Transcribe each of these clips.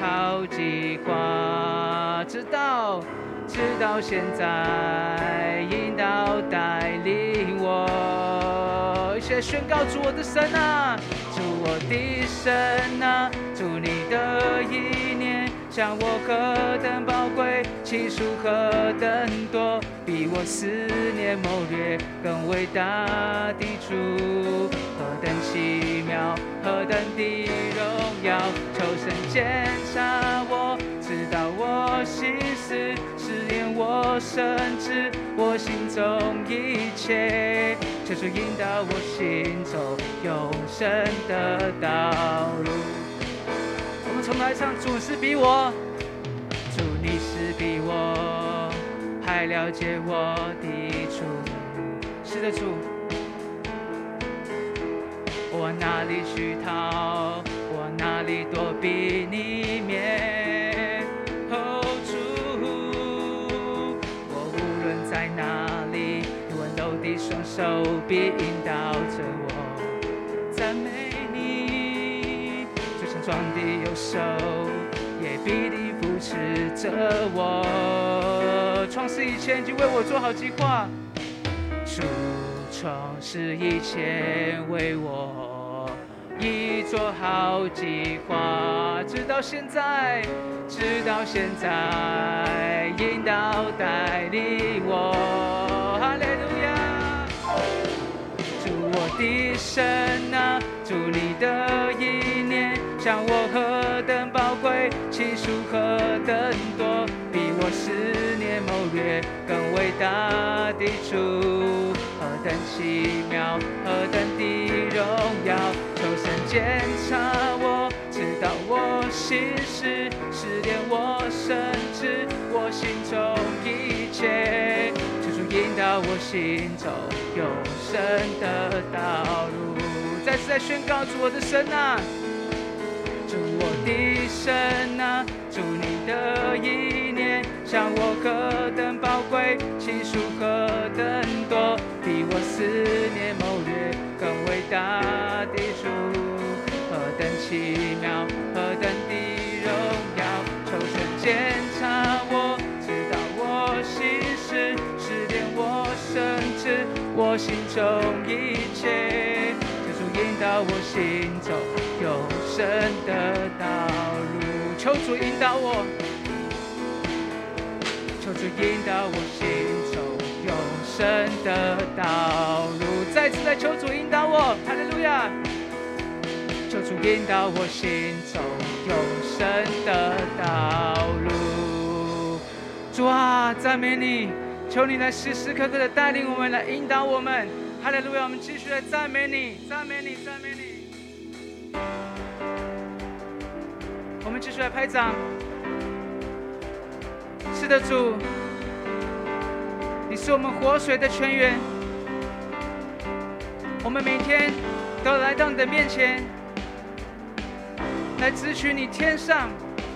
好计划，直到直到现在，引导带领我。一起宣告主我的神啊，主我的神啊，主你的意念像我何等宝贵，其数何等多，比我思念谋略更伟大的主，何等的荣耀，求神检查我，知道我心思，试验我深知我心中一切，求主引导我行走永生的道路。我们从来唱，主是比我，主你是比我还了解我的主，是的主。我哪里去逃？我哪里躲避你面？哦，主，我无论在哪里，你温柔的双手必引导着我，赞美你，就像壮的右手也必定扶持着我。创世以前已经为我做好计划，主创世以前为我已做好计划，直到现在，直到现在，引导带领我，哈利路亚。祝我的神啊，祝你的意念像我何等宝贵，其数何等多，比我思念谋略更伟大的主，等奇妙，何等的荣耀，求神检查我，知道我心事，试炼我深知我心中一切，求主引导我行走永生的道路。再次来宣告主我的神啊，主我的神啊，祝你的意念像我何等宝贵，其数何等多，我思念谋略更伟大的主，何等奇妙，何等的荣耀，求神检查我，知道我心事，试炼我甚至我心中一切，求主引导我行走永生的道路，求主引导我。求主引导我行生的道路，再次来求主引导我，哈利路亚！求主引导我心中永生的道路。主啊，赞美你！求你来时时刻刻的带领我们，来引导我们，哈利路亚！我们继续来赞美你，赞美你，赞美你。我们继续来拍掌。是的，主，是我们活水的泉源。我们每天都来到你的面前，来汲取你天上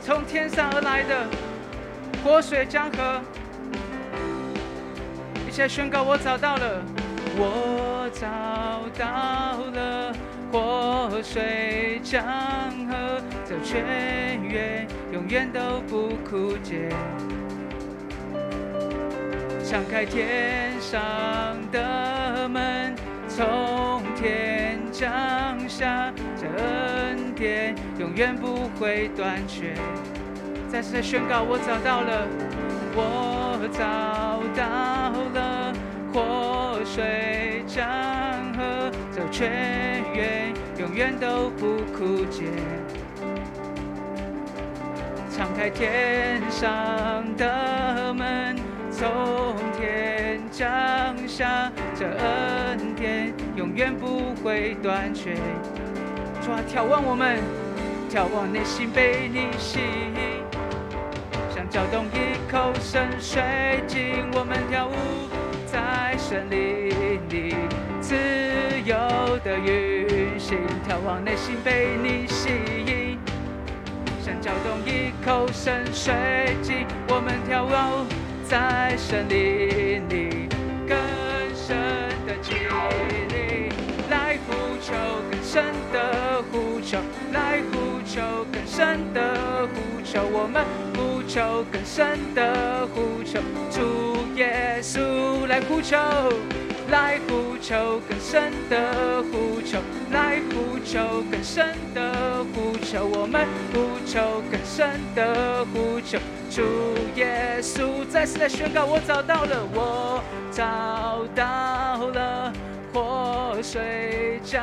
从天上而来的活水江河。一起来宣告：我找到了，我找到了活水江河，这泉源永远都不枯竭。敞开天上的门，从天降下，这恩典永远不会断绝。再次宣告，我找到了，我找到了活水江河，这泉源永远都不枯竭。敞开天上的门。从天降下，这恩典永远不会断绝。主啊，眺望我们，眺望内心被你吸引，像搅动一口深水井，我们跳舞在森林里，自由的运行。眺望内心被你吸引，像搅动一口深水井，我们跳舞。在森林里更深的经历，来呼求更深的呼求，来呼求更深的呼求，我们呼求更深的呼求，主耶稣来呼求，来呼求更深的呼求，来呼求更深的呼求，我们呼求更深的呼求，主耶稣再次来宣告，我找到了，我找到了。活水江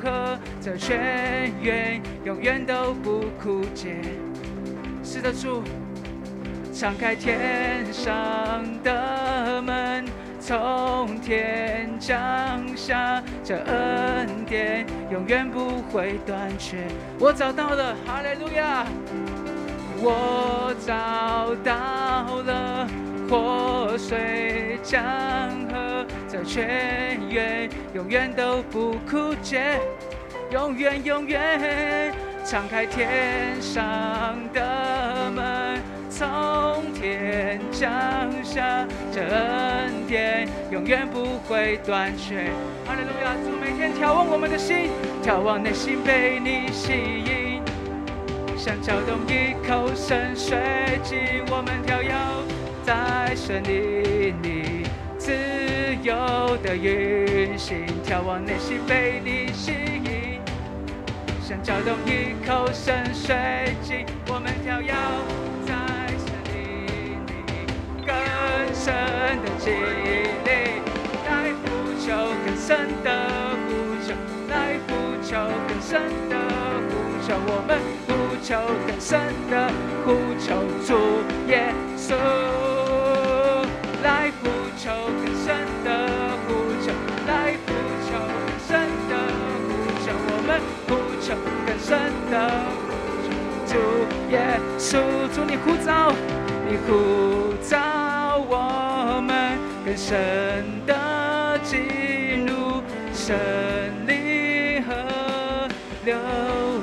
河，这泉源永远都不枯竭。是的，主，敞开天上的门，从天降下这恩典，永远不会断绝。我找到了，哈利路亚！我找到了。活水江河，这泉源永远都不枯竭，永远永远敞开天上的门，从天降下这恩恩典，永远不会断绝。哈利路亚！主每天眺望我们的心，眺望内心被你吸引，像搅动一口深水进我们跳跃。在森林里自由的运行，眺望内心被你吸引，像搅动一口深水井。我们跳跃更深的经历，来呼求更深的呼求，来呼求更深的呼求，我们呼求。更深的呼求，主耶稣。来呼求更深的呼求，来呼求更深的呼求，我们呼求。更深的呼求。主耶稣，主你呼召，你呼召神的进入圣灵和流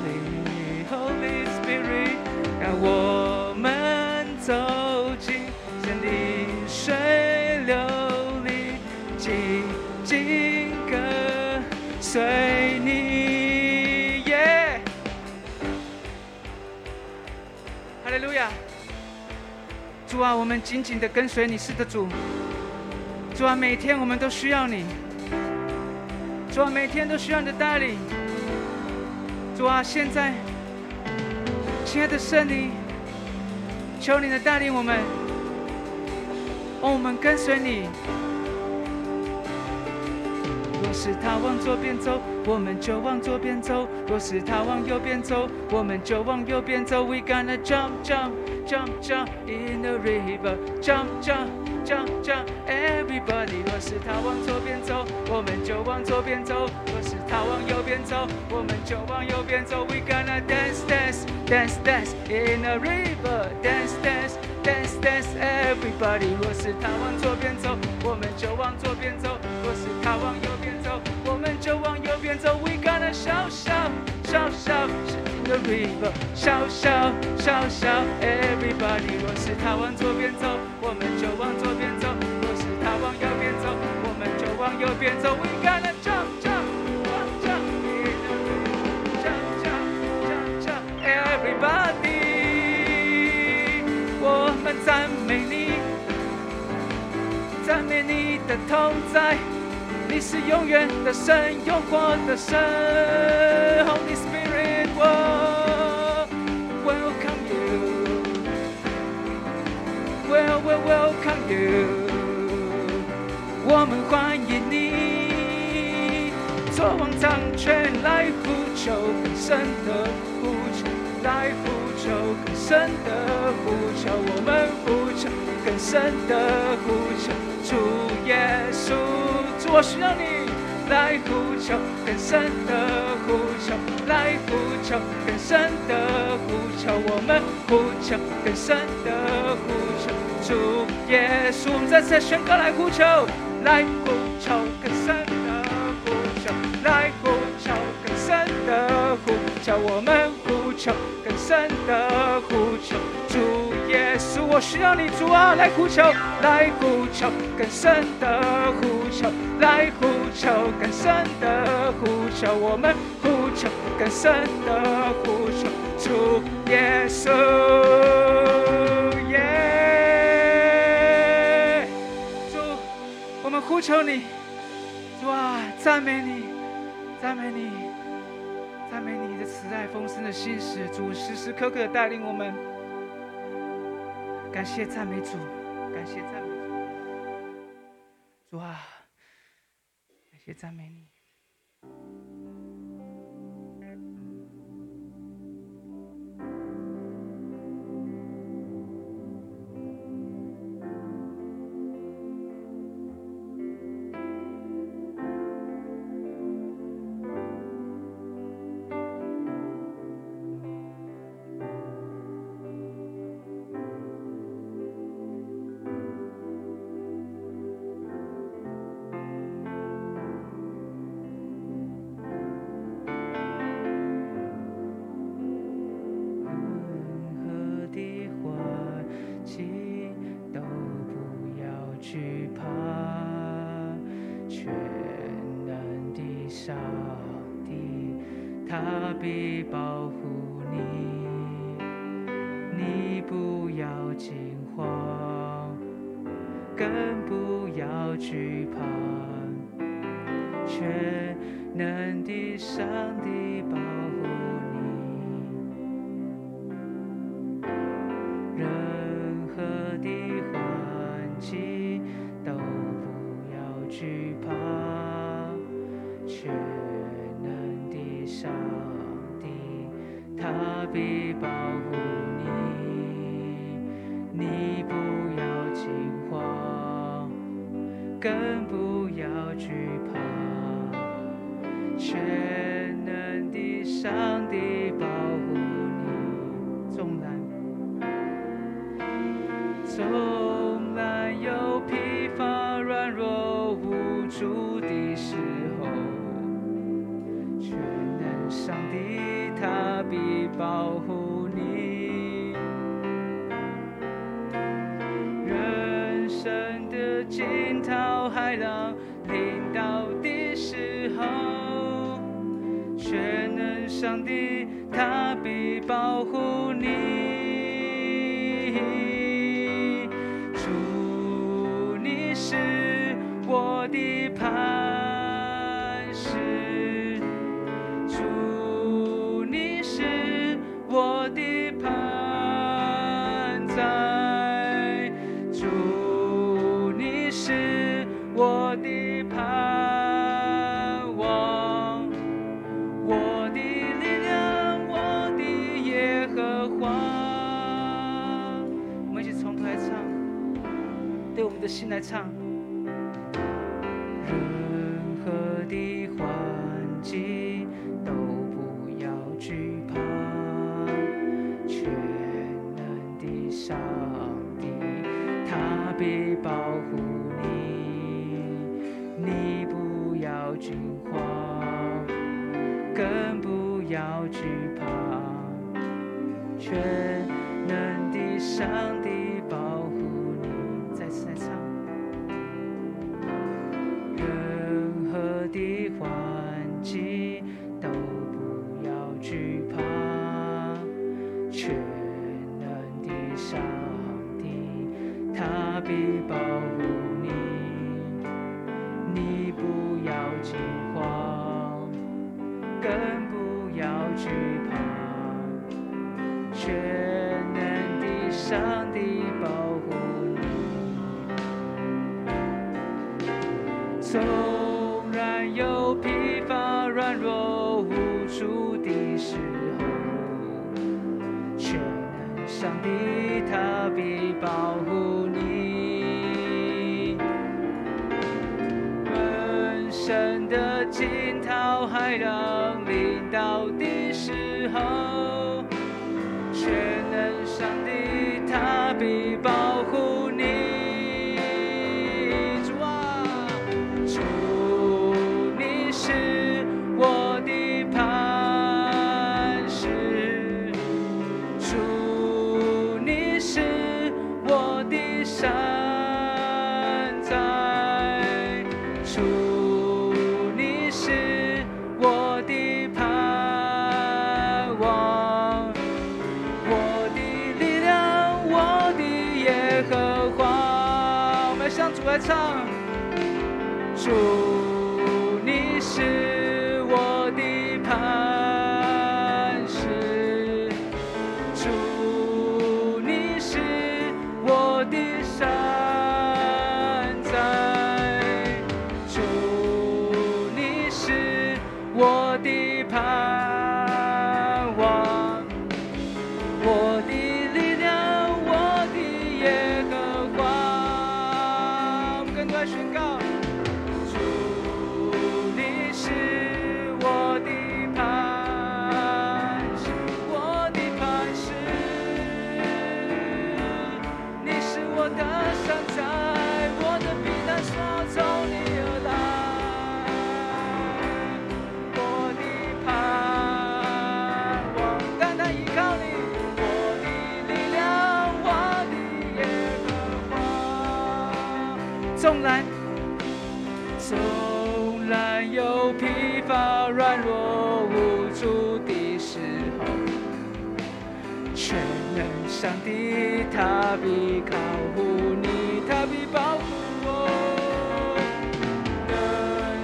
里，Holy Spirit，让我们走进神的水流里，紧紧跟。随你耶，哈利路亚！主啊，我们紧紧的跟随你，是的主。主啊，每天我们都需要你。主啊，每天都需要你的带领。主啊，现在，亲爱的圣灵，求你的带领我们，我们跟随你。若是他往左边走，我们就往左边走；若是他往右边走，我们就往右边走。We gonna jump, jump, jump, jump in the river, jump, jump, jump, jump, everybody。若是他往左边走，我们就往左边走；若是他往右边走，我们就往右边走。We gonna dance, dance, dance, dance in the river, dance, dance, dance, dance, everybody。若是他往左边走，我们就往左边走；若是他往右边走。我们就往右边走，We gonna 笑笑笑笑，in the river，笑笑笑笑，Everybody。若是他往左边走，我们就往左边走；若是他往右边走，我们就往右边走，We gonna jump jump jump in the river，jump jump jump jump everybody。我们赞美你，赞美你的同在。你是永远的神，永活的神，Holy Spirit，我 welcome you，Well well welcome you，我们欢迎你，坐王掌权来呼求更深的呼求，来呼求更深的呼求，我们呼求更深的呼求，主耶稣。我需要你来呼求更深的呼求，来呼求更深的呼求，我们呼求更深的呼求，主耶稣，我们再次宣告来呼求，来呼求更深的呼求，来呼求更深的呼求，我们呼求更深的呼求，主。耶。耶稣，我需要你，主啊，来呼求，来呼求更深的呼求，来呼求更深的呼求，我们呼求更深的呼求，主耶稣，耶，主，我们呼求你，主啊，赞美你，赞美你，赞美你的慈爱丰盛的心使，主时时刻刻带领我们。感谢赞美主，感谢赞美主，主啊，感谢赞美你。全能的上帝，他必保护你，你不要惊慌，更。上帝他必保护你。祝你来唱。任何的环境都不要惧怕，全能的上帝他必保护你，你不要惊慌，更不要惧怕，全能的上上帝他必保护。faces. 纵然纵然有疲乏、软弱、无助的时候，全能上帝他必靠护你，他必保护我。人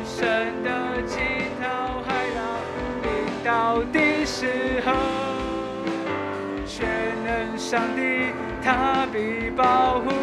生的惊涛骇浪临到的时候，全能上帝他必保护。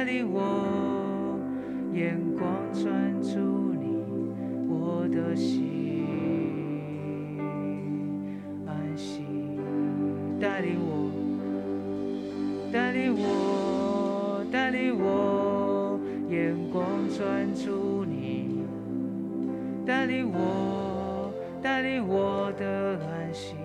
带领我眼光专注你我的心安心带领我带领我带领我眼光专注你带领我带领我的安心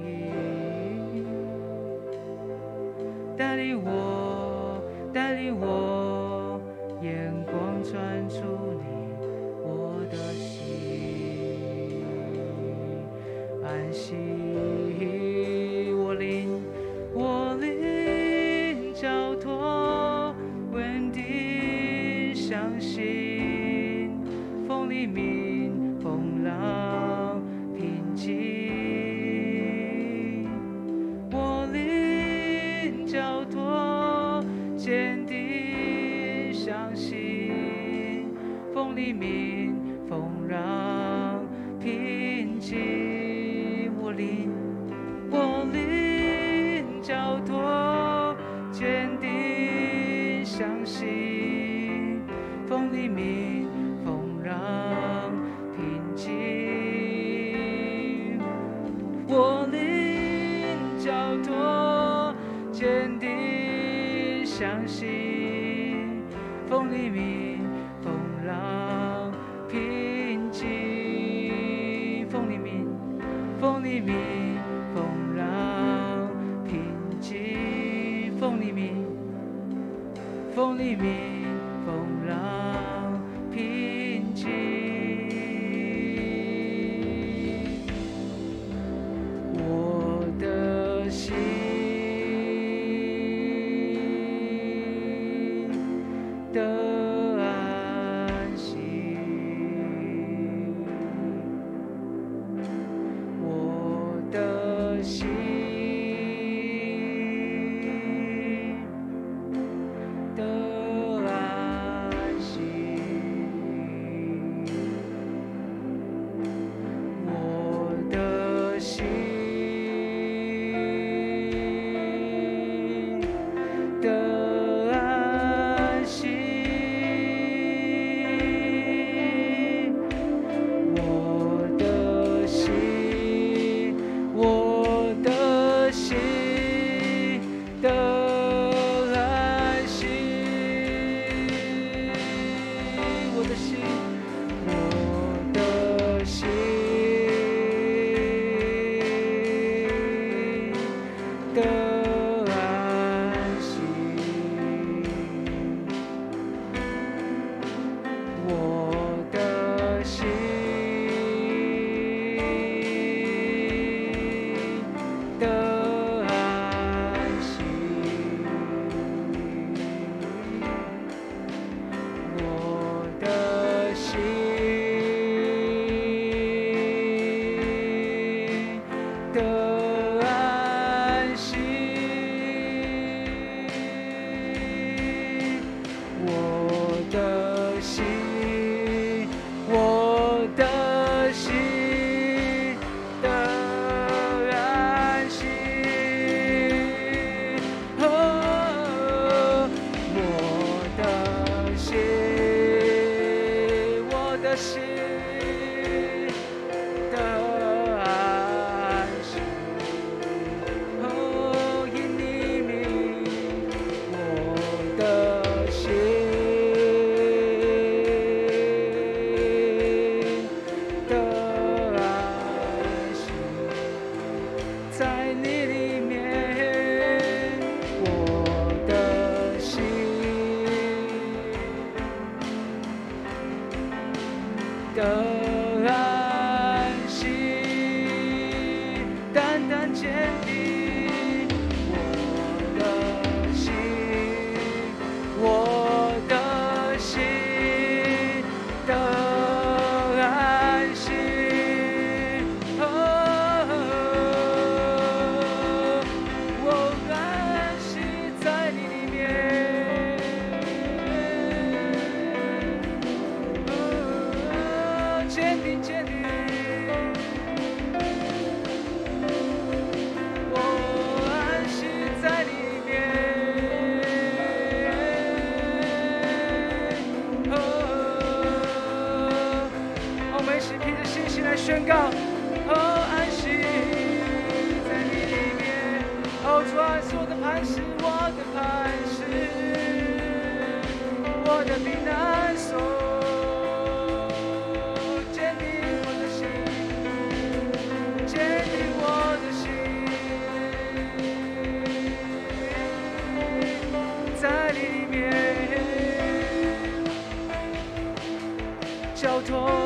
坚定相信风里面风让平静。corazón.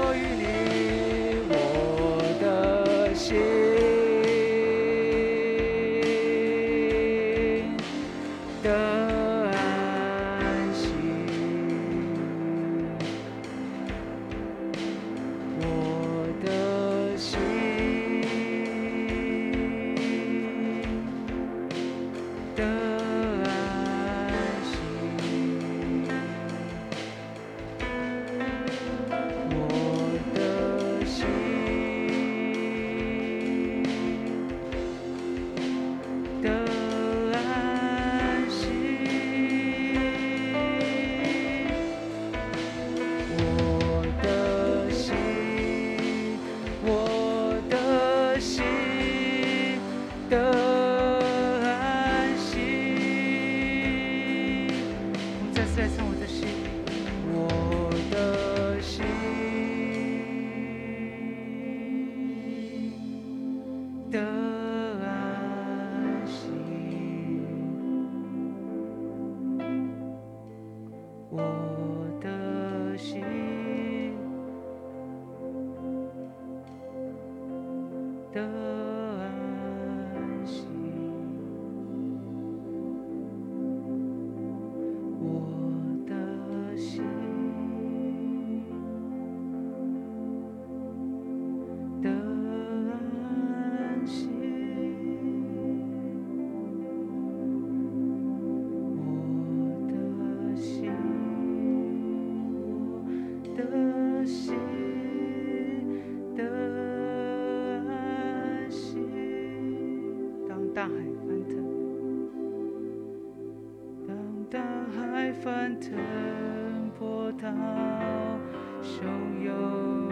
汹涌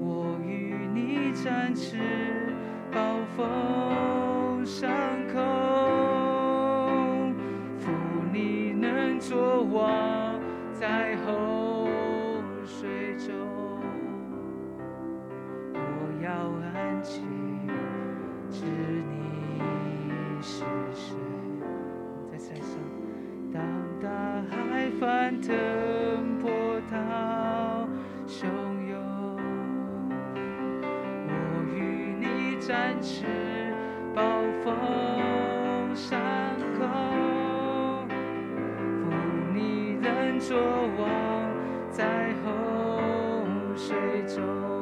我与你展翅。坐卧在后水中。